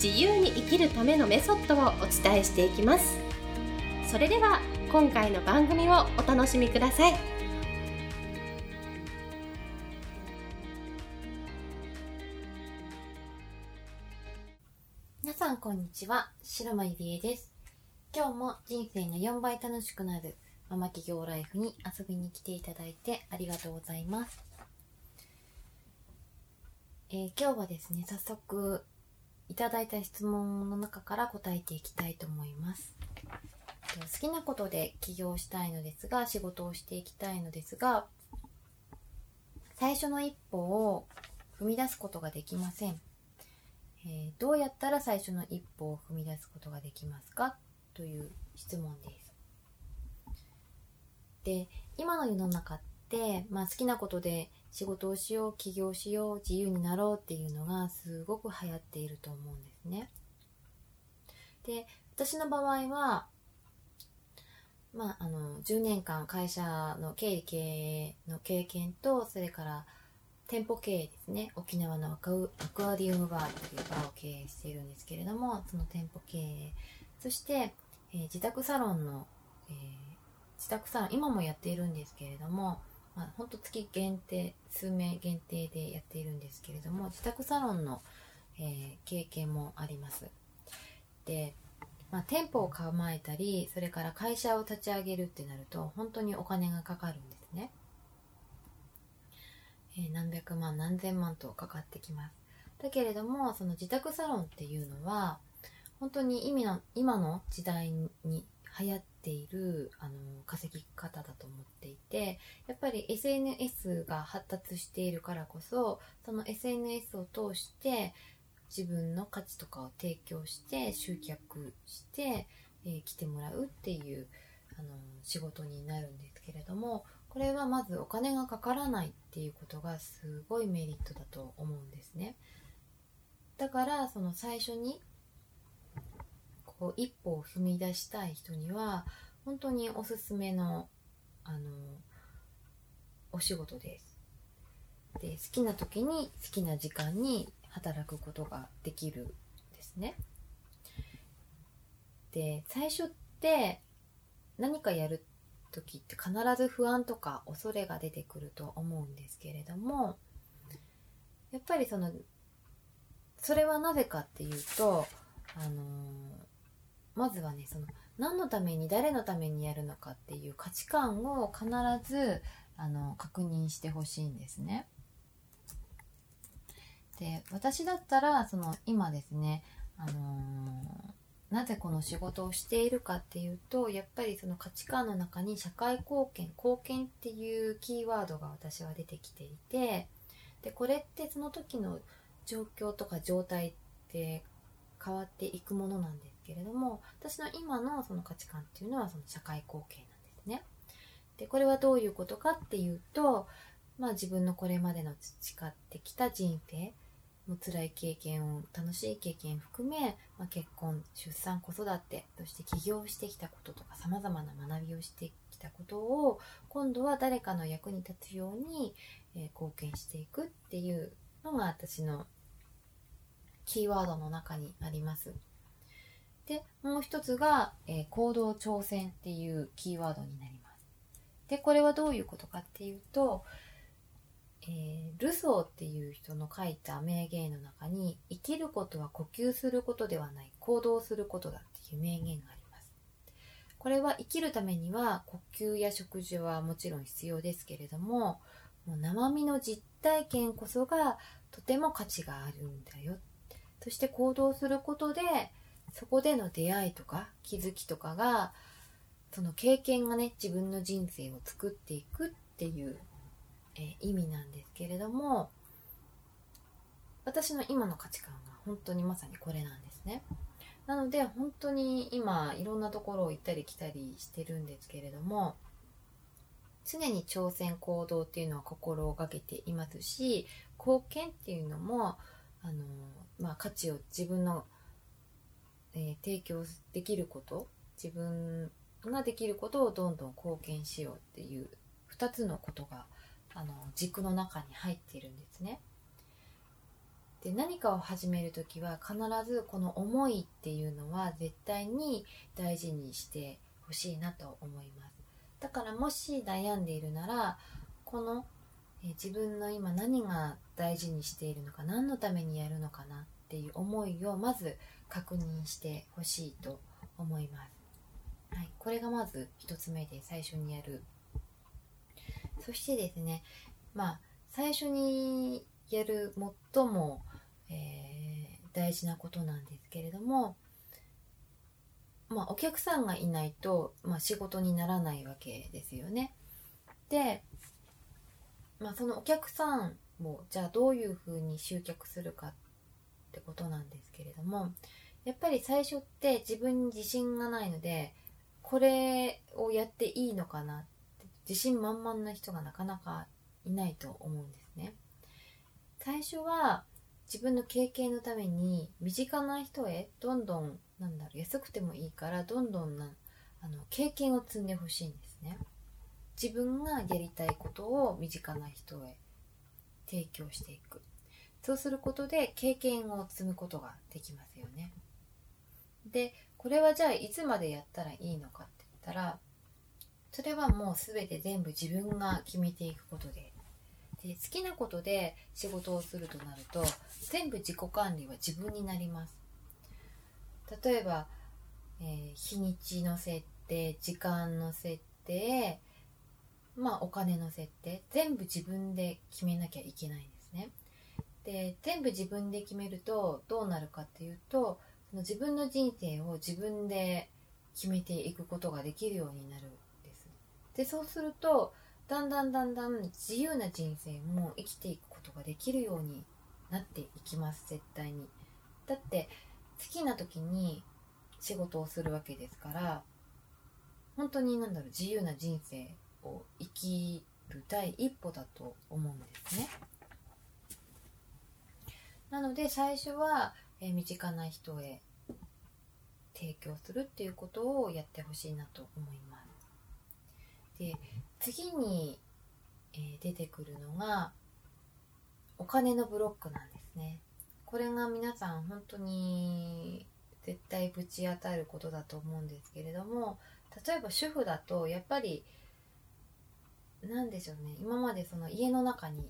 自由に生きるためのメソッドをお伝えしていきます。それでは今回の番組をお楽しみください。皆さんこんにちは。白間ゆりえです。今日も人生が4倍楽しくなるママ企業ライフに遊びに来ていただいてありがとうございます。えー、今日はですね早速いただいた質問の中から答えていきたいと思います。好きなことで起業したいのですが、仕事をしていきたいのですが、最初の一歩を踏み出すことができません。えー、どうやったら最初の一歩を踏み出すことができますか？という質問です。で、今の世の中って、まあ、好きなことで仕事をしよう起業しよう自由になろうっていうのがすごく流行っていると思うんですね。で私の場合は、まあ、あの10年間会社の経理経営の経験とそれから店舗経営ですね沖縄のアクアリウムバーというバーを経営しているんですけれどもその店舗経営そして、えー、自宅サロンの、えー、自宅サロン今もやっているんですけれどもまあ、ほんと月限定、数名限定でやっているんですけれども、自宅サロンの、えー、経験もあります。で、まあ、店舗を構えたり、それから会社を立ち上げるってなると、本当にお金がかかるんですね。えー、何百万、何千万とかかってきます。だけれども、その自宅サロンっていうのは、本当に意味の今の時代に流行っているあの稼ぎ方だと思っていてやっぱり SNS が発達しているからこそその SNS を通して自分の価値とかを提供して集客して、えー、来てもらうっていうあの仕事になるんですけれどもこれはまずお金がかからないっていうことがすごいメリットだと思うんですね。だからその最初にこう一歩を踏み出したい人には本当におすすめのあのお仕事です。で好きな時に好きな時間に働くことができるんですね。で最初って何かやる時って必ず不安とか恐れが出てくると思うんですけれどもやっぱりそのそれはなぜかっていうとあのまずはねその何のために誰のためにやるのかっていう価値観を必ずあの確認してほしいんですね。で私だったらその今ですね、あのー、なぜこの仕事をしているかっていうとやっぱりその価値観の中に社会貢献貢献っていうキーワードが私は出てきていてでこれってその時の状況とか状態って変わっていくものなんですけれども私の今のその価値観っていうのはその社会貢献なんですね。でこれはどういうことかっていうと、まあ、自分のこれまでの培ってきた人生も辛い経験を楽しい経験含め、まあ、結婚出産子育てそして起業してきたこととかさまざまな学びをしてきたことを今度は誰かの役に立つように、えー、貢献していくっていうのが私のキーワードの中にあります。で、もう一つが、えー、行動挑戦っていうキーワードになります。で、これはどういうことかっていうと、えー、ルソーっていう人の書いた名言の中に、生きることは呼吸することではない、行動することだっていう名言があります。これは生きるためには呼吸や食事はもちろん必要ですけれども、もう生身の実体験こそがとても価値があるんだよ。そして行動することで、そこでの出会いとか気づきとかがその経験がね自分の人生を作っていくっていう、えー、意味なんですけれども私の今の価値観が本当にまさにこれなんですね。なので本当に今いろんなところを行ったり来たりしてるんですけれども常に挑戦行動っていうのは心がけていますし貢献っていうのもあの、まあ、価値を自分の、えー、提供できること自分ができることをどんどん貢献しようっていう2つのことがあの軸の中に入っているんですね。で何かを始める時は必ずこの思いっていうのは絶対に大事にしてほしいなと思いますだからもし悩んでいるならこのえ自分の今何が大事にしているのか何のためにやるのかなっていう思いをまず確認してほしいと思います、はい、これがまず1つ目で最初にやるそしてですねまあ最初にやる最もえー、大事なことなんですけれども、まあ、お客さんがいないと、まあ、仕事にならないわけですよね。で、まあ、そのお客さんをじゃあどういうふうに集客するかってことなんですけれどもやっぱり最初って自分に自信がないのでこれをやっていいのかなって自信満々な人がなかなかいないと思うんですね。最初は自分の経験のために身近な人へどんどんなんだろう安くてもいいからどんどんなあの経験を積んでほしいんですね。自分がやりたいことを身近な人へ提供していく。そうすることで経験を積むことができますよね。でこれはじゃあいつまでやったらいいのかって言ったらそれはもう全て全部自分が決めていくことで。で好きなことで仕事をするとなると全部自己管理は自分になります。例えば、えー、日にちの設定時間の設定まあお金の設定全部自分で決めなきゃいけないんですね。で全部自分で決めるとどうなるかっていうと自分の人生を自分で決めていくことができるようになるんです。でそうするとだんだんだんだん自由な人生も生きていくことができるようになっていきます。絶対に。だって好きな時に仕事をするわけですから本当に何だろう自由な人生を生きる第一歩だと思うんですね。なので最初は、え身近な人へ提供するっていうことをやってほしいなと思います。で次に、えー、出てくるのがお金のブロックなんですね。これが皆さん本当に絶対ぶち当たることだと思うんですけれども例えば主婦だとやっぱり何でしょうね。今までその家の中に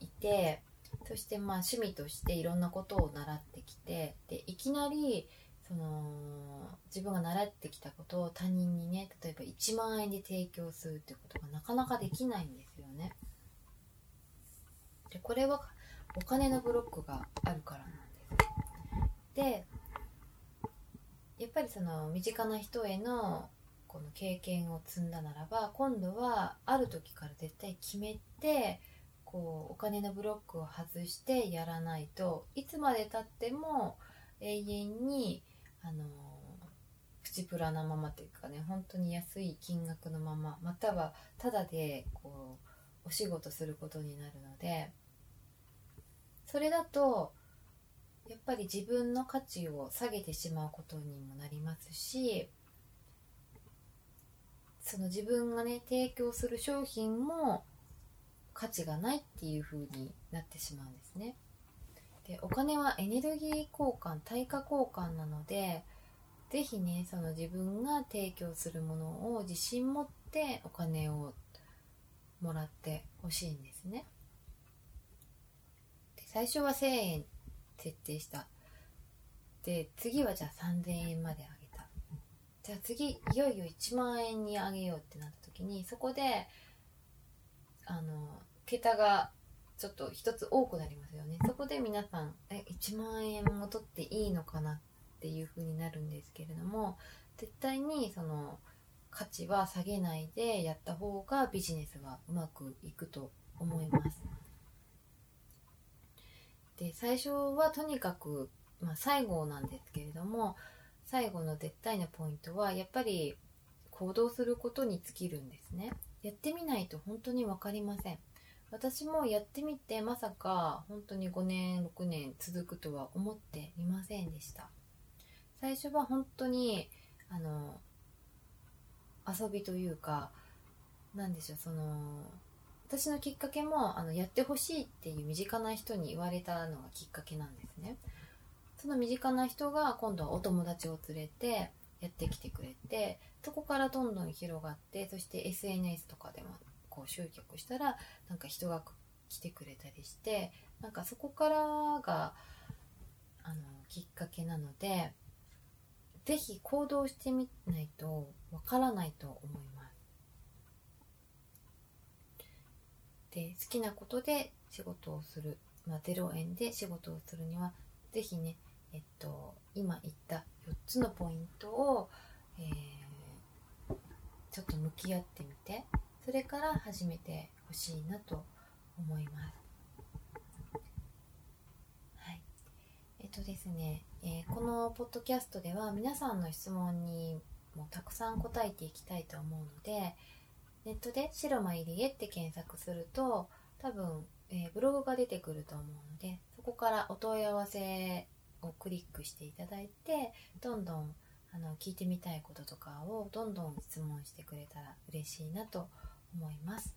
いてそしてまあ趣味としていろんなことを習ってきてでいきなりその自分が習ってきたことを他人にね例えば1万円で提供するってことがなかなかできないんですよね。でこれはお金のブロックがあるからなんです。でやっぱりその身近な人へのこの経験を積んだならば今度はある時から絶対決めてこうお金のブロックを外してやらないといつまでたっても永遠にあのプチプラなままというかね本当に安い金額のまままたはただでこうお仕事することになるのでそれだとやっぱり自分の価値を下げてしまうことにもなりますしその自分がね提供する商品も価値がないっていう風になってしまうんですね。でお金はエネルギー交換対価交換なので是非ねその自分が提供するものを自信持ってお金をもらってほしいんですね。で最初は1000円設定した。で次はじゃあ3000円まで上げた。じゃあ次いよいよ1万円に上げようってなった時にそこであの桁がちょっと一つ多くなりますよね。そこで皆さんえ1万円も取っていいのかなっていう風になるんですけれども絶対にその価値は下げないでやった方がビジネスがうまくいくと思います。で最初はとにかく、まあ、最後なんですけれども最後の絶対のポイントはやっぱり行動することに尽きるんですね。やってみないと本当に分かりません。私もやってみてまさか本当に5年6年続くとは思っていませんでした。最初は本当にあの遊びというかなんでしょうその私のきっかけもあのやってほしいっていう身近な人に言われたのがきっかけなんですね。その身近な人が今度はお友達を連れてやってきてくれてそこからどんどん広がってそして SNS とかでもこう集客したらなんか人が来てくれたりしてなんかそこからがあのきっかけなので是非行動してみないとわからないと思います。で好きなことで仕事をする、まあ、0円で仕事をするには是非ねえっと今言った4つのポイントを、えー、ちょっと向き合ってみてそれから始めてほしいなと思います。はい。えっとですね、えー、このポッドキャストでは皆さんの質問にもたくさん答えていきたいと思うので、ネットで白間入り江って検索すると多分、えー、ブログが出てくると思うのでそこからお問い合わせをクリックしていただいてどんどんあの聞いてみたいこととかをどんどん質問してくれたら嬉しいなと思います。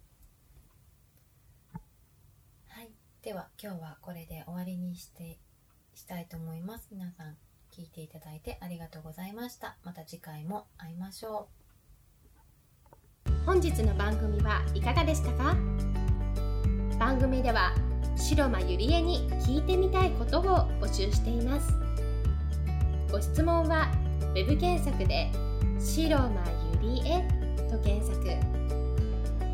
はい。では今日はこれで終わりにしてしたいと思います。皆さん聞いていただいてありがとうございました。また次回も会いましょう。本日の番組はいかがでしたか？番組では白間ゆりえに聞いてみたいことを募集しています。ご質問は web 検索で「白間ゆりえ」と検索。